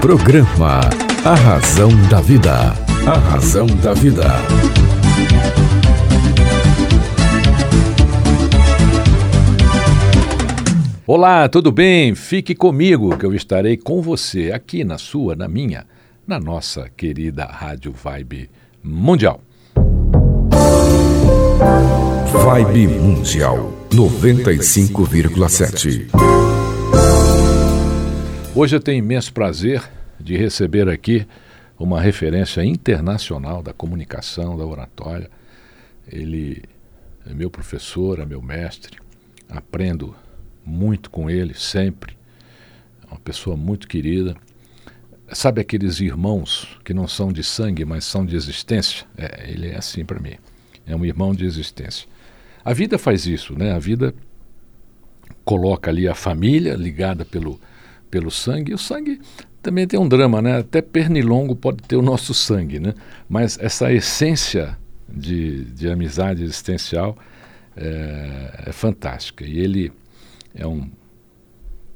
Programa A Razão da Vida. A Razão da Vida. Olá, tudo bem? Fique comigo que eu estarei com você aqui na sua, na minha, na nossa querida Rádio Vibe Mundial. Vibe Mundial 95,7. Hoje eu tenho imenso prazer de receber aqui uma referência internacional da comunicação, da oratória. Ele é meu professor, é meu mestre. Aprendo muito com ele sempre. É uma pessoa muito querida. Sabe aqueles irmãos que não são de sangue, mas são de existência? É, ele é assim para mim. É um irmão de existência. A vida faz isso, né? A vida coloca ali a família ligada pelo, pelo sangue. O sangue também tem um drama, né? Até pernilongo pode ter o nosso sangue, né? Mas essa essência de, de amizade existencial é, é fantástica. E ele é um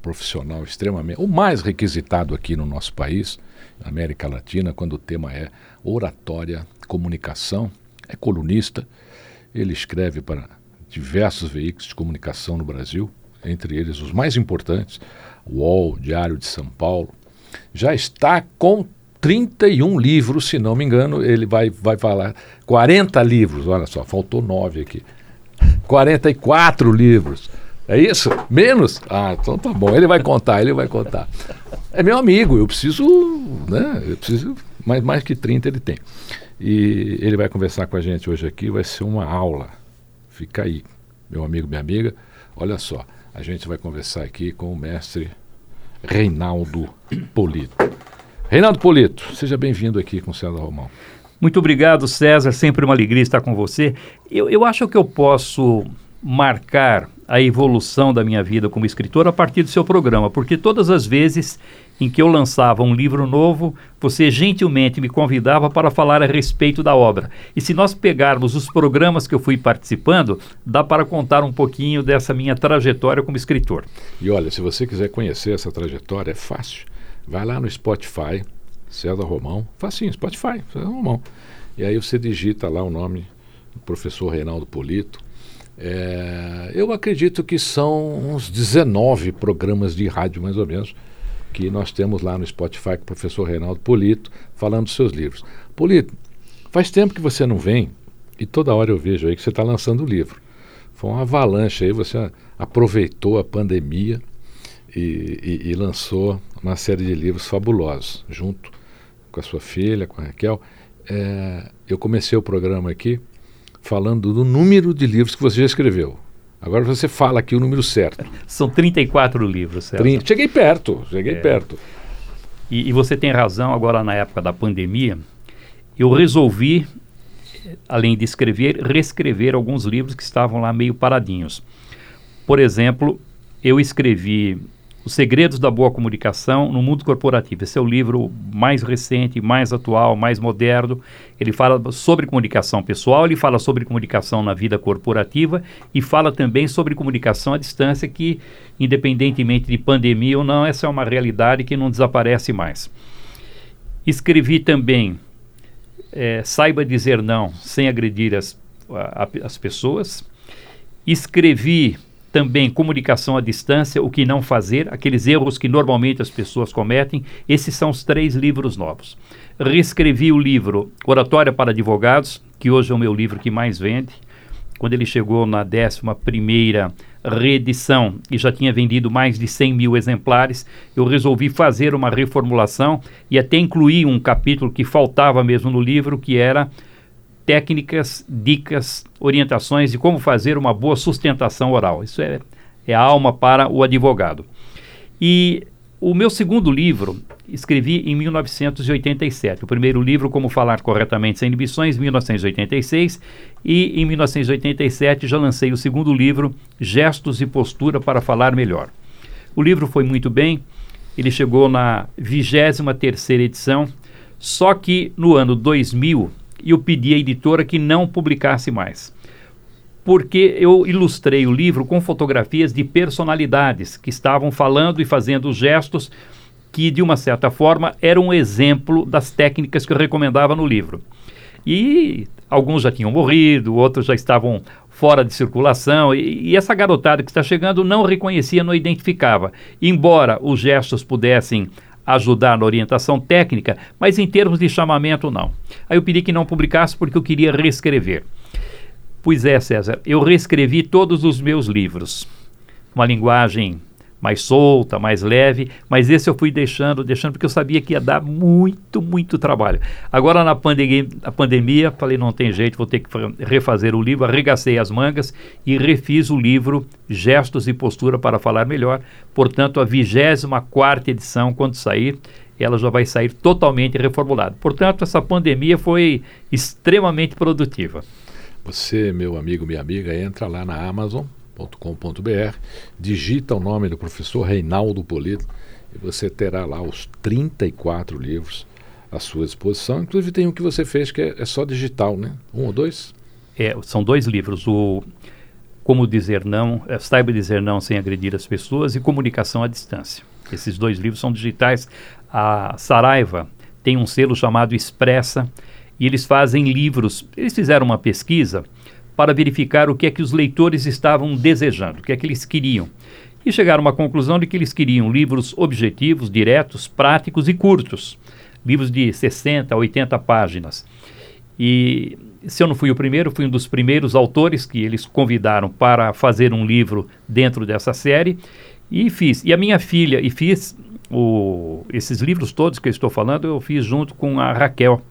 profissional extremamente, o mais requisitado aqui no nosso país, América Latina, quando o tema é oratória, comunicação, é colunista, ele escreve para diversos veículos de comunicação no Brasil, entre eles os mais importantes, UOL, Diário de São Paulo. Já está com 31 livros, se não me engano, ele vai, vai falar 40 livros, olha só, faltou 9 aqui. 44 livros. É isso? Menos? Ah, então tá bom. Ele vai contar, ele vai contar. É meu amigo, eu preciso, né? Eu preciso, mais, mais que 30 ele tem. E ele vai conversar com a gente hoje aqui, vai ser uma aula. Fica aí, meu amigo, minha amiga. Olha só, a gente vai conversar aqui com o mestre Reinaldo Polito. Reinaldo Polito, seja bem-vindo aqui com o César Romão. Muito obrigado, César. Sempre uma alegria estar com você. Eu, eu acho que eu posso marcar a evolução da minha vida como escritor a partir do seu programa, porque todas as vezes em que eu lançava um livro novo, você gentilmente me convidava para falar a respeito da obra. E se nós pegarmos os programas que eu fui participando, dá para contar um pouquinho dessa minha trajetória como escritor. E olha, se você quiser conhecer essa trajetória, é fácil. Vai lá no Spotify, César Romão, facinho, Spotify, César Romão. E aí você digita lá o nome do professor Reinaldo Polito é, eu acredito que são uns 19 programas de rádio, mais ou menos, que nós temos lá no Spotify com o professor Reinaldo Polito, falando dos seus livros. Polito, faz tempo que você não vem e toda hora eu vejo aí que você está lançando o livro. Foi uma avalanche aí, você aproveitou a pandemia e, e, e, lançou uma série de livros fabulosos, junto com a sua filha, com a Raquel. É, eu comecei o programa aqui falando do número de livros que você já escreveu. Agora você fala aqui o número certo. São 34 livros, certo? 30. Cheguei perto, cheguei é. perto. E, e, você tem razão, agora na época da pandemia, eu resolvi, além de escrever, reescrever alguns livros que estavam lá meio paradinhos. Por exemplo, eu escrevi os Segredos da Boa Comunicação no Mundo Corporativo. Esse é o livro mais recente, mais atual, mais moderno. Ele fala sobre comunicação pessoal, ele fala sobre comunicação na vida corporativa e fala também sobre comunicação à distância, que, independentemente de pandemia ou não, essa é uma realidade que não desaparece mais. Escrevi também é, Saiba Dizer Não sem agredir as, a, as pessoas. Escrevi também comunicação à distância, o que não fazer, aqueles erros que normalmente as pessoas cometem. Esses são os três livros novos. Reescrevi o livro Oratória para Advogados, que hoje é o meu livro que mais vende. Quando ele chegou na 11 reedição e já tinha vendido mais de 100 mil exemplares, eu resolvi fazer uma reformulação e até incluir um capítulo que faltava mesmo no livro, que era técnicas, dicas, orientações de como fazer uma boa sustentação oral. Isso é, é a alma para o advogado. E o meu segundo livro escrevi em 1987. O primeiro livro, Como Falar Corretamente Sem Inibições, 1986. E em 1987 já lancei o segundo livro, Gestos e Postura para Falar Melhor. O livro foi muito bem, ele chegou na 23 edição, só que no ano 2000 e eu pedi à editora que não publicasse mais. Porque eu ilustrei o livro com fotografias de personalidades que estavam falando e fazendo gestos que, de uma certa forma, era um exemplo das técnicas que eu recomendava no livro. E alguns já tinham morrido, outros já estavam fora de circulação, e, e essa garotada que está chegando não reconhecia, não identificava. Embora os gestos pudessem ajudar na orientação técnica, mas em termos de chamamento, não. Aí eu pedi que não publicasse porque eu queria reescrever. Pois é, César, eu reescrevi todos os meus livros. Uma linguagem mais solta, mais leve, mas esse eu fui deixando, deixando porque eu sabia que ia dar muito, muito trabalho. Agora na pandemia, a pandemia, falei não tem jeito, vou ter que refazer o livro, arregacei as mangas e refiz o livro Gestos e Postura para falar melhor. Portanto, a 24 edição quando sair, ela já vai sair totalmente reformulada. Portanto, essa pandemia foi extremamente produtiva. Você, meu amigo, minha amiga, entra lá na Amazon com.br digita o nome do professor Reinaldo Polito e você terá lá os 34 livros à sua disposição. Inclusive tem um que você fez que é, é só digital, né? Um ou dois? É, são dois livros. O Como Dizer Não, é, Saiba Dizer Não Sem Agredir as Pessoas e Comunicação à Distância. Esses dois livros são digitais. A Saraiva tem um selo chamado Expressa e eles fazem livros. Eles fizeram uma pesquisa para verificar o que é que os leitores estavam desejando, o que é que eles queriam. E chegaram a uma conclusão de que eles queriam livros objetivos, diretos, práticos e curtos. Livros de 60 a 80 páginas. E se eu não fui o primeiro, fui um dos primeiros autores que eles convidaram para fazer um livro dentro dessa série. E fiz. E a minha filha, e fiz o, esses livros todos que eu estou falando, eu fiz junto com a Raquel.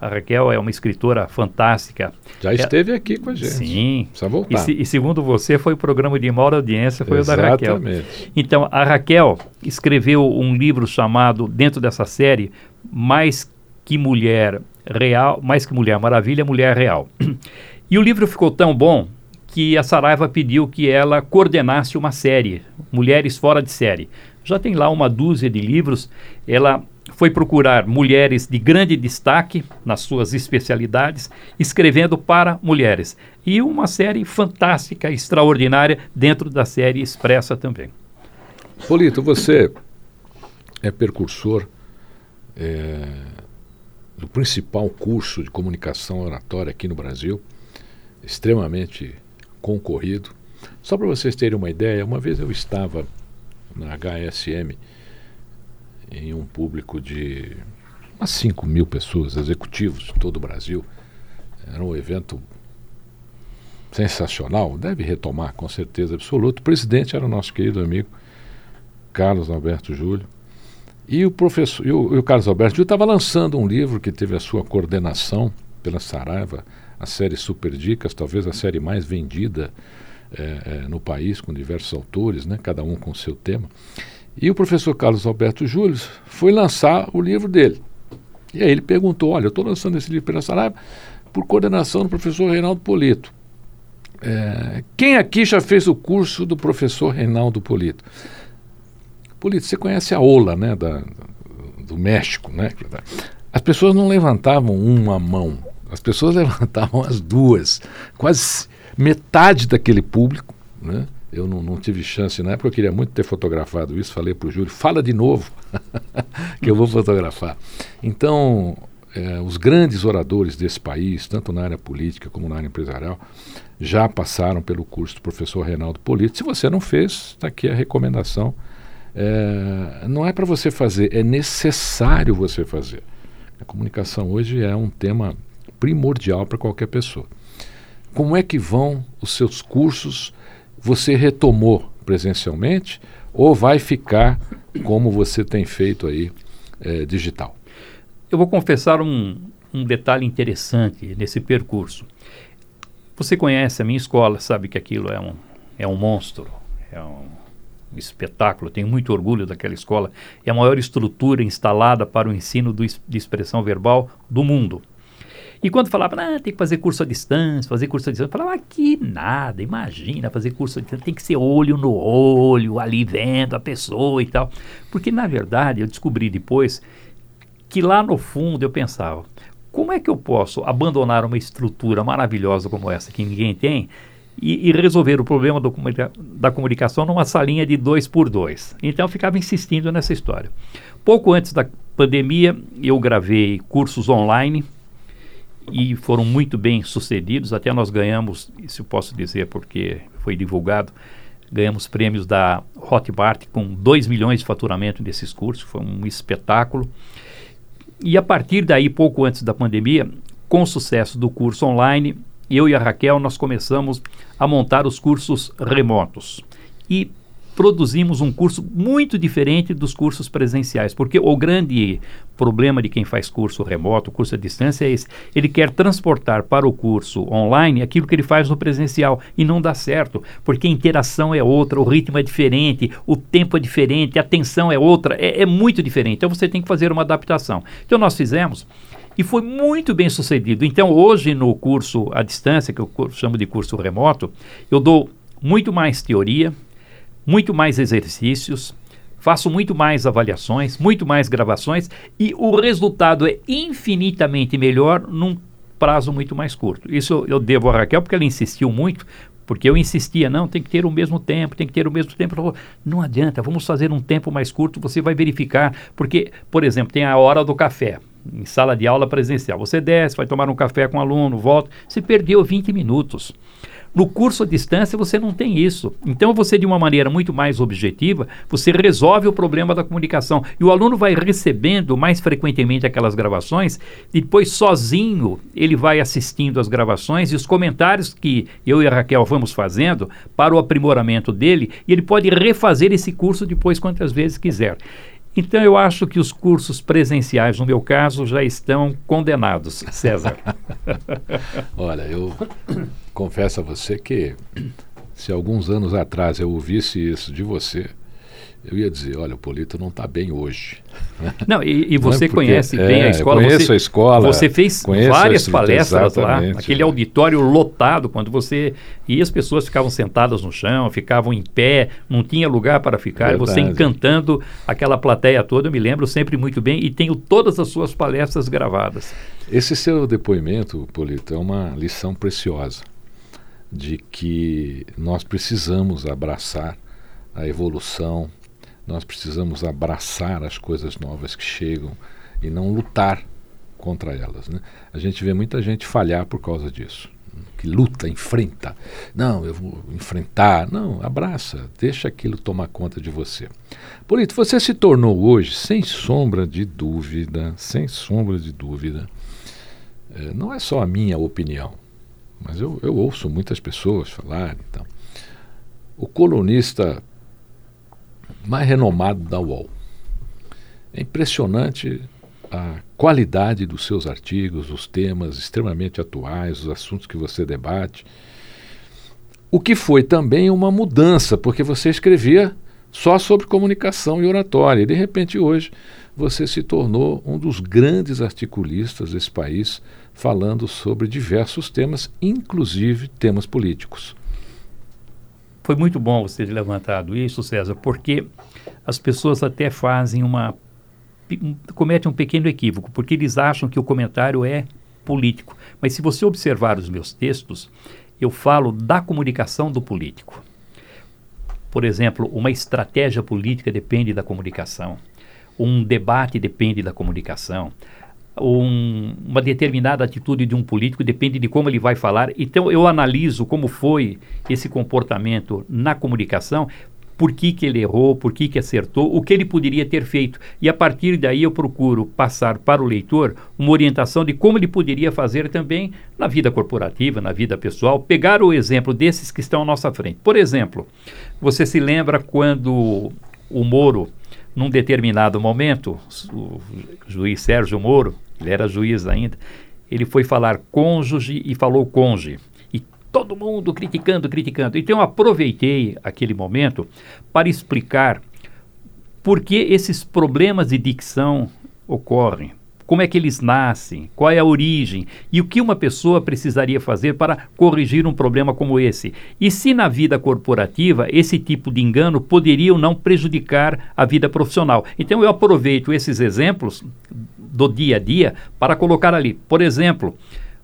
A Raquel é uma escritora fantástica. Já esteve é, aqui com a gente. Sim. Precisa voltar. E, se, e, segundo você, foi o programa de maior audiência, foi Exatamente. o da Raquel. Então, a Raquel escreveu um livro chamado, dentro dessa série, Mais que Mulher Real, Mais que Mulher Maravilha, Mulher Real. E o livro ficou tão bom que a Saraiva pediu que ela coordenasse uma série, Mulheres Fora de Série. Já tem lá uma dúzia de livros. Ela foi procurar mulheres de grande destaque nas suas especialidades, escrevendo para mulheres. E uma série fantástica, extraordinária, dentro da série Expressa também. Polito, você é percursor é, do principal curso de comunicação oratória aqui no Brasil, extremamente concorrido. Só para vocês terem uma ideia, uma vez eu estava na HSM em um público de umas 5 mil pessoas, executivos de todo o Brasil. Era um evento sensacional, deve retomar com certeza absoluta. O presidente era o nosso querido amigo Carlos Alberto Júlio. E o professor, e o, e o Carlos Alberto Júlio estava lançando um livro que teve a sua coordenação pela Saraiva, a série Super Dicas, talvez a série mais vendida é, é, no país, com diversos autores, né, cada um com seu tema. E o professor Carlos Alberto Júlio foi lançar o livro dele. E aí ele perguntou: Olha, eu estou lançando esse livro pela Saraiva por coordenação do professor Reinaldo Polito. É, quem aqui já fez o curso do professor Reinaldo Polito? Polito, você conhece a OLA, né, da, do México, né? As pessoas não levantavam uma mão, as pessoas levantavam as duas. Quase metade daquele público, né? Eu não, não, tive chance na época, eu queria muito ter fotografado isso. Falei para o Júlio: fala de novo, que eu vou fotografar. Então, é, os grandes oradores desse país, tanto na área política como na área empresarial, já passaram pelo curso do professor Reinaldo Polito. Se você não fez, está aqui a recomendação. É, não é para você fazer, é necessário você fazer. A comunicação hoje é um tema primordial para qualquer pessoa. Como é que vão os seus cursos? Você retomou presencialmente ou vai ficar como você tem feito aí é, digital? Eu vou confessar um, um detalhe interessante nesse percurso. Você conhece a minha escola, sabe que aquilo é um, é um monstro, é um, espetáculo, tenho muito orgulho daquela escola. É a maior estrutura instalada para o ensino do, de expressão verbal do mundo. E quando falava, ah, tem que fazer curso à distância, fazer curso à distância, eu falava, ah, que nada, imagina, fazer curso à distância, tem que ser olho no olho, ali vendo a pessoa e tal. Porque, na verdade, eu descobri depois que lá no fundo eu pensava, como é que eu posso abandonar uma estrutura maravilhosa como essa que ninguém tem e, e resolver o problema do, da comunicação numa salinha de dois por dois. Então eu ficava insistindo nessa história. Pouco antes da pandemia, eu gravei cursos online e foram muito bem sucedidos. Até nós ganhamos, se eu posso dizer porque foi divulgado, ganhamos prêmios da Hotmart com 2 milhões de faturamento desses cursos. Foi um espetáculo. E a partir daí, pouco antes da pandemia, com o sucesso do curso online, eu e a Raquel nós começamos a montar os cursos remotos. E produzimos um curso muito diferente dos cursos presenciais, porque o grande problema de quem faz curso remoto, curso à distância é esse. Ele quer transportar para o curso online aquilo que ele faz no presencial e não dá certo, porque a interação é outra, o ritmo é diferente, o tempo é diferente, a atenção é outra, é, é muito diferente. Então você tem que fazer uma adaptação. Então nós fizemos e foi muito bem sucedido. Então, hoje, no curso à distância, que eu chamo de curso remoto, eu dou muito mais teoria, muito mais exercícios, faço muito mais avaliações, muito mais gravações e o resultado é infinitamente melhor num prazo muito mais curto. Isso eu devo a Raquel porque ela insistiu muito, porque eu insistia, não, tem que ter o mesmo tempo, tem que ter o mesmo tempo. Falou, não adianta, vamos fazer um tempo mais curto, você vai verificar. Porque, por exemplo, tem a hora do café em sala de aula presencial. Você desce, vai tomar um café com o um aluno, volta, você perdeu 20 minutos. No curso à distância você não tem isso. Então você de uma maneira muito mais objetiva, você resolve o problema da comunicação e o aluno vai recebendo mais frequentemente aquelas gravações e depois sozinho ele vai assistindo as gravações e os comentários que eu e a Raquel vamos fazendo para o aprimoramento dele e ele pode refazer esse curso depois quantas vezes quiser. Então eu acho que os cursos presenciais, no meu caso, já estão condenados, César. Olha, eu confesso a você que se alguns anos atrás eu ouvisse isso de você, eu ia dizer, olha, o Polito não está bem hoje. Não, e, e você não, conhece é, bem a escola. Conheço você, a escola. Você fez várias palestras lá, aquele auditório lotado, quando você. E as pessoas ficavam sentadas no chão, ficavam em pé, não tinha lugar para ficar, Verdade. você encantando aquela plateia toda, eu me lembro sempre muito bem e tenho todas as suas palestras gravadas. Esse seu depoimento, Polito, é uma lição preciosa de que nós precisamos abraçar a evolução, nós precisamos abraçar as coisas novas que chegam e não lutar contra elas. Né? A gente vê muita gente falhar por causa disso. Que luta, enfrenta. Não, eu vou enfrentar. Não, abraça, deixa aquilo tomar conta de você. Polito, você se tornou hoje, sem sombra de dúvida, sem sombra de dúvida, é, não é só a minha opinião, mas eu, eu ouço muitas pessoas falarem. Então, o colunista mais renomado da UOL. É impressionante a qualidade dos seus artigos, os temas extremamente atuais, os assuntos que você debate. O que foi também uma mudança, porque você escrevia só sobre comunicação e oratória. E de repente hoje você se tornou um dos grandes articulistas desse país, falando sobre diversos temas, inclusive temas políticos. Foi muito bom você ter levantado isso, César, porque as pessoas até fazem uma. Um, cometem um pequeno equívoco, porque eles acham que o comentário é político. Mas se você observar os meus textos, eu falo da comunicação do político. Por exemplo, uma estratégia política depende da comunicação. Um debate depende da comunicação um, uma determinada atitude de um político depende de como ele vai falar. Então eu analiso como foi esse comportamento na comunicação, por que, que ele errou, por que, que acertou, o que ele poderia ter feito. E a partir daí eu procuro passar para o leitor uma orientação de como ele poderia fazer também na vida corporativa, na vida pessoal, pegar o exemplo desses que estão à nossa frente. Por exemplo, você se lembra quando o Moro num determinado momento, o juiz Sérgio Moro, ele era juiz ainda, ele foi falar cônjuge e falou conge. E todo mundo criticando, criticando. Então eu aproveitei aquele momento para explicar por que esses problemas de dicção ocorrem como é que eles nascem, qual é a origem e o que uma pessoa precisaria fazer para corrigir um problema como esse. E se na vida corporativa esse tipo de engano poderia ou não prejudicar a vida profissional. Então eu aproveito esses exemplos do dia a dia para colocar ali. Por exemplo,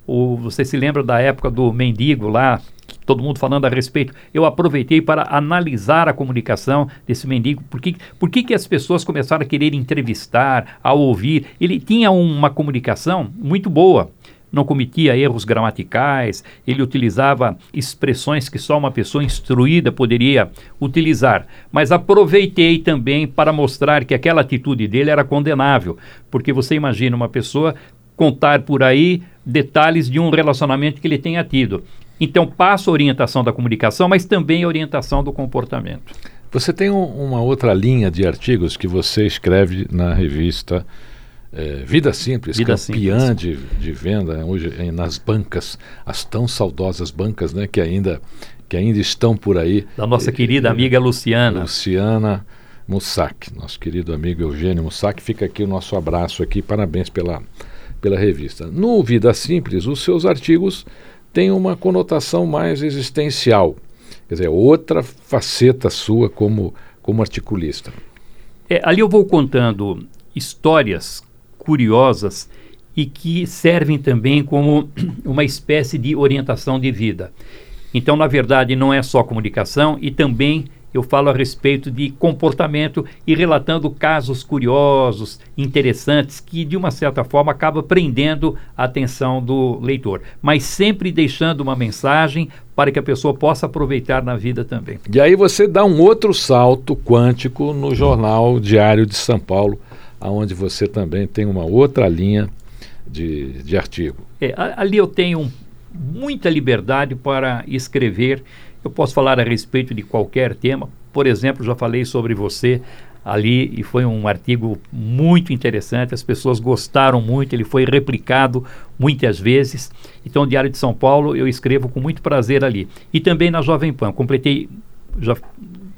o, você se lembra da época do mendigo lá todo mundo falando a respeito. Eu aproveitei para analisar a comunicação desse mendigo. Por que, por que, que as pessoas começaram a querer entrevistar, a ouvir? Ele tinha uma comunicação muito boa não cometia erros gramaticais, ele utilizava expressões que só uma pessoa instruída poderia utilizar. Mas aproveitei também para mostrar que aquela atitude dele era condenável, porque você imagina uma pessoa contar por aí detalhes de um relacionamento que ele tenha tido. Então, passo a orientação da comunicação, mas também a orientação do comportamento. Você tem um, uma outra linha de artigos que você escreve na revista é, Vida Simples, Vida campeã Simples. De, de venda hoje nas bancas, as tão saudosas bancas, né, que ainda que ainda estão por aí. Da nossa querida amiga Luciana. Luciana Mussac, nosso querido amigo Eugênio Mussac, fica aqui o nosso abraço aqui, parabéns pela pela revista. No Vida Simples, os seus artigos têm uma conotação mais existencial, quer dizer, outra faceta sua como como articulista. É, ali eu vou contando histórias curiosas e que servem também como uma espécie de orientação de vida. Então, na verdade, não é só comunicação e também eu falo a respeito de comportamento e relatando casos curiosos, interessantes, que de uma certa forma acaba prendendo a atenção do leitor, mas sempre deixando uma mensagem para que a pessoa possa aproveitar na vida também. E aí você dá um outro salto quântico no jornal Diário de São Paulo, aonde você também tem uma outra linha de, de artigo. É, ali eu tenho muita liberdade para escrever. Eu posso falar a respeito de qualquer tema. Por exemplo, já falei sobre você ali e foi um artigo muito interessante. As pessoas gostaram muito. Ele foi replicado muitas vezes. Então, o Diário de São Paulo eu escrevo com muito prazer ali. E também na Jovem Pan. Completei já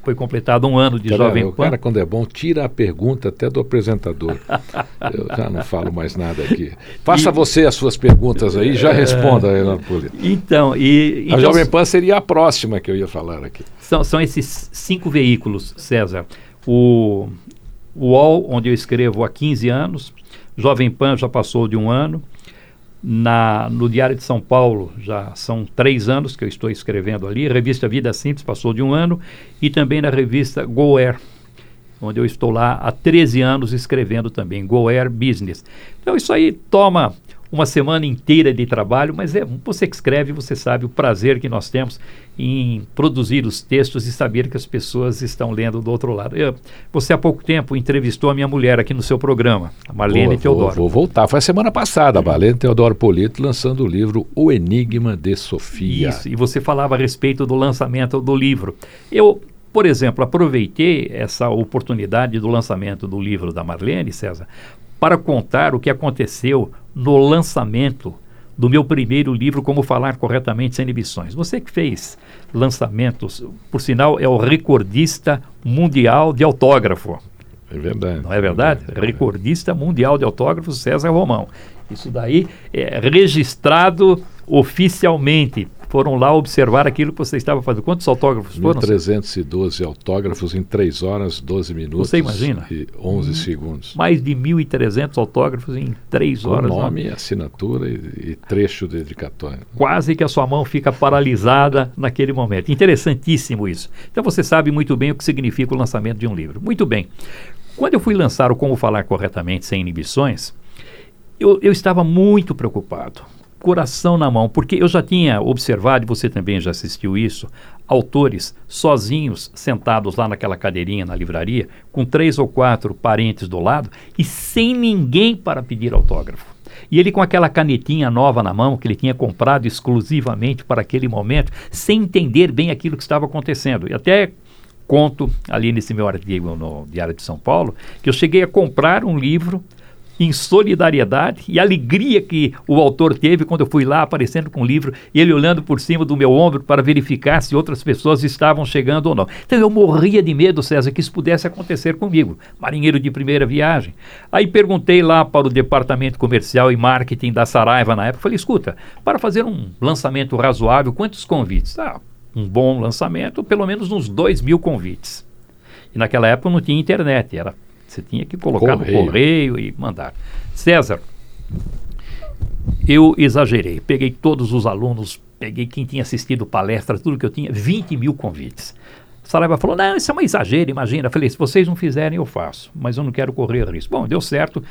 foi completado um ano de cara, Jovem Pan. O cara, quando é bom, tira a pergunta até do apresentador. Eu já não falo mais nada aqui. Faça e, você as suas perguntas aí, já é, responda, Renato Polito. Então, e, a Jovem Pan seria a próxima que eu ia falar aqui. São, são esses cinco veículos, César. O, o UOL, onde eu escrevo há 15 anos, Jovem Pan já passou de um ano, na, no Diário de São Paulo, já são três anos que eu estou escrevendo ali. Revista Vida Simples passou de um ano. E também na revista GoAir, onde eu estou lá há 13 anos escrevendo também, GoAir Business. Então isso aí toma uma semana inteira de trabalho, mas é você que escreve, você sabe o prazer que nós temos em produzir os textos e saber que as pessoas estão lendo do outro lado. Eu, você há pouco tempo entrevistou a minha mulher aqui no seu programa, a Marlene Boa, Teodoro. Vou, vou, voltar, foi a semana passada, a Marlene Teodoro Polito lançando o livro O Enigma de Sofia. Isso, e você falava a respeito do lançamento do livro. Eu por exemplo, aproveitei essa oportunidade do lançamento do livro da Marlene, César, para contar o que aconteceu no lançamento do meu primeiro livro, Como Falar Corretamente Sem Inibições. Você que fez lançamentos, por sinal, é o recordista mundial de autógrafo. É verdade. Não é verdade? É verdade. Recordista mundial de autógrafos, César Romão. Isso daí é registrado oficialmente foram lá observar aquilo que você estava fazendo. Quantos autógrafos foram? 1.312 autógrafos em 3 horas, 12 minutos. Você imagina? E 11 hum, segundos. Mais de 1.300 autógrafos em 3 horas. Com nome, assinatura e, e trecho dedicatório. Quase que a sua mão fica paralisada naquele momento. Interessantíssimo isso. Então você sabe muito bem o que significa o lançamento de um livro. Muito bem. Quando eu fui lançar o Como Falar Corretamente Sem Inibições, eu, eu estava muito preocupado coração na mão, porque eu já tinha observado, e você também já assistiu isso, autores sozinhos, sentados lá naquela cadeirinha na livraria, com três ou quatro parentes do lado e sem ninguém para pedir autógrafo. E ele com aquela canetinha nova na mão, que ele tinha comprado exclusivamente para aquele momento, sem entender bem aquilo que estava acontecendo. E até conto ali nesse meu artigo no Diário de São Paulo, que eu cheguei a comprar um livro em solidariedade e alegria que o autor teve quando eu fui lá aparecendo com o livro ele olhando por cima do meu ombro para verificar se outras pessoas estavam chegando ou não. Então eu morria de medo, César, que isso pudesse acontecer comigo, marinheiro de primeira viagem. Aí perguntei lá para o departamento comercial e marketing da Saraiva na época, falei, escuta, para fazer um lançamento razoável, quantos convites? Ah, um bom lançamento, pelo menos uns dois mil convites. E naquela época não tinha internet, era você tinha que colocar correio. no correio e mandar. César, eu exagerei. Peguei todos os alunos, peguei quem tinha assistido palestra, tudo que eu tinha, 20 mil convites. Saraiva falou: Não, isso é um exagero, imagina. Eu falei: Se vocês não fizerem, eu faço, mas eu não quero correr risco. Bom, deu certo,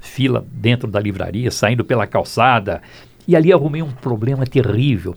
fila dentro da livraria, saindo pela calçada, e ali arrumei um problema terrível,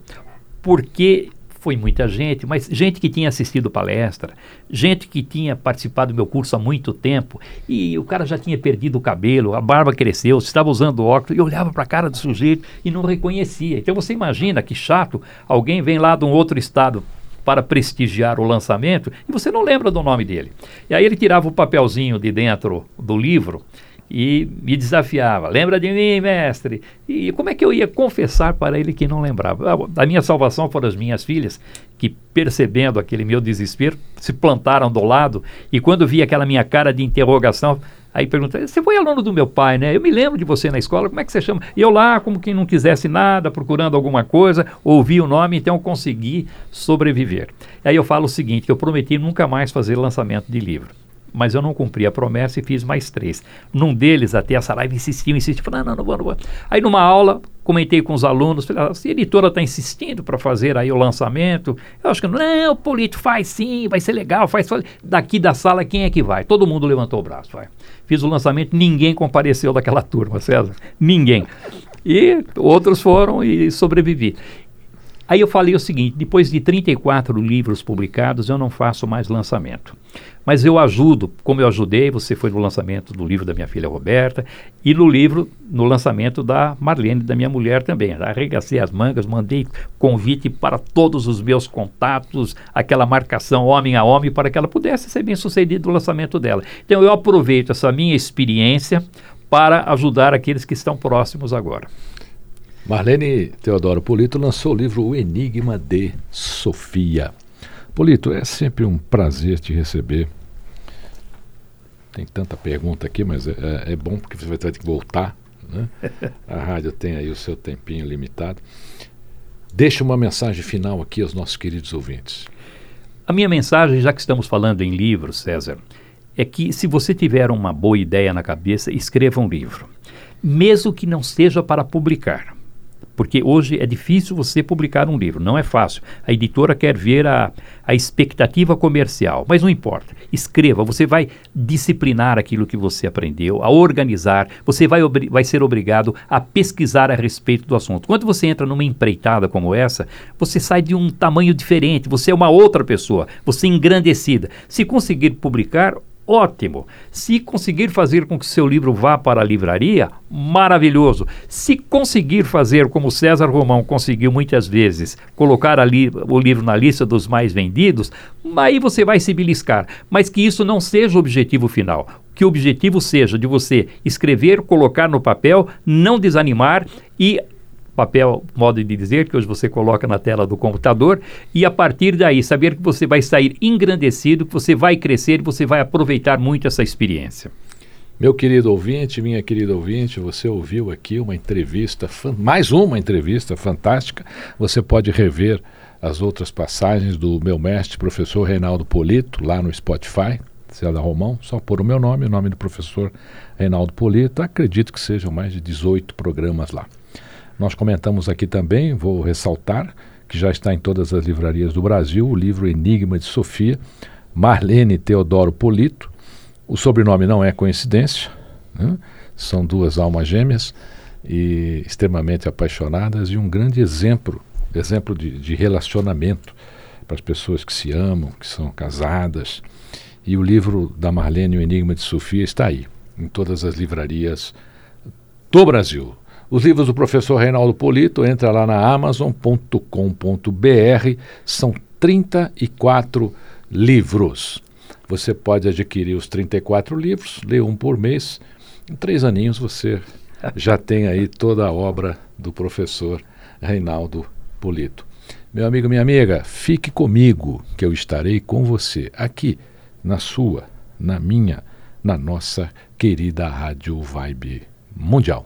porque foi muita gente, mas gente que tinha assistido palestra, gente que tinha participado do meu curso há muito tempo, e o cara já tinha perdido o cabelo, a barba cresceu, estava usando óculos, e olhava para a cara do sujeito e não reconhecia. Então você imagina que chato, alguém vem lá de um outro estado para prestigiar o lançamento e você não lembra do nome dele. E aí ele tirava o papelzinho de dentro do livro e me desafiava. Lembra de mim, mestre? E como é que eu ia confessar para ele que não lembrava? A, minha salvação foram as minhas filhas, que percebendo aquele meu desespero, se plantaram do lado e quando vi aquela minha cara de interrogação, aí perguntaram: Você foi aluno do meu pai, né? Eu me lembro de você na escola, como é que você chama? E eu lá, como quem não quisesse nada, procurando alguma coisa, ouvi o nome, então consegui sobreviver. Aí eu falo o seguinte: que eu prometi nunca mais fazer lançamento de livro mas eu não cumpri a promessa e fiz mais três. Num deles, até a Saraiva insistiu, insistiu, falou, não, não, não vou, não vou. Aí numa aula, comentei com os alunos, falei, ah, a editora está insistindo para fazer aí o lançamento, eu acho que não, o Polito faz sim, vai ser legal, faz, faz. Daqui da sala, quem é que vai? Todo mundo levantou o braço, vai. Fiz o lançamento, ninguém compareceu daquela turma, César, ninguém. E outros foram e sobrevivi. Aí eu falei o seguinte: depois de 34 livros publicados, eu não faço mais lançamento. Mas eu ajudo, como eu ajudei, você foi no lançamento do livro da minha filha Roberta e no livro, no lançamento da Marlene, da minha mulher também. Arregacei as mangas, mandei convite para todos os meus contatos, aquela marcação homem a homem, para que ela pudesse ser bem sucedida no lançamento dela. Então eu aproveito essa minha experiência para ajudar aqueles que estão próximos agora. Marlene Teodoro Polito lançou o livro O Enigma de Sofia. Polito, é sempre um prazer te receber. Tem tanta pergunta aqui, mas é, é, é bom porque você vai ter que voltar. Né? A rádio tem aí o seu tempinho limitado. Deixa uma mensagem final aqui aos nossos queridos ouvintes. A minha mensagem, já que estamos falando em livros, César, é que se você tiver uma boa ideia na cabeça, escreva um livro. Mesmo que não seja para publicar porque hoje é difícil você publicar um livro, não é fácil. A editora quer ver a, a expectativa comercial, mas não importa. Escreva, você vai disciplinar aquilo que você aprendeu, a organizar, você vai, vai ser obrigado a pesquisar a respeito do assunto. Quando você entra numa empreitada como essa, você sai de um tamanho diferente, você é uma outra pessoa, você é engrandecida. Se conseguir publicar, ótimo. Se conseguir fazer com que seu livro vá para a livraria, maravilhoso. Se conseguir fazer como César Romão conseguiu muitas vezes, colocar o livro na lista dos mais vendidos, aí você vai se beliscar. Mas que isso não seja o objetivo final. Que o objetivo seja de você escrever, colocar no papel, não desanimar e papel, modo de dizer, que hoje você coloca na tela do computador, e a partir daí saber que você vai sair engrandecido, que você vai crescer, você vai aproveitar muito essa experiência. Meu querido ouvinte, minha querida ouvinte, você ouviu aqui uma entrevista, mais uma entrevista fantástica. Você pode rever as outras passagens do meu mestre, professor Reinaldo Polito, lá no Spotify, César Romão, só por o meu nome, o nome do professor Reinaldo Polito. Acredito que sejam mais de 18 programas lá. Nós comentamos aqui também, vou ressaltar, que já está em todas as livrarias do Brasil, o livro Enigma de Sofia, Marlene Teodoro Polito. O sobrenome não é coincidência, né? são duas almas gêmeas e extremamente apaixonadas e um grande exemplo, exemplo de, de relacionamento para as pessoas que se amam, que são casadas. E o livro da Marlene, O Enigma de Sofia, está aí, em todas as livrarias do Brasil. Os livros do professor Reinaldo Polito, entra lá na amazon.com.br, são 34 livros. Você pode adquirir os 34 livros, ler um por mês. Em três aninhos você já tem aí toda a obra do professor Reinaldo Polito. Meu amigo, minha amiga, fique comigo, que eu estarei com você aqui, na sua, na minha, na nossa querida Rádio Vibe Mundial.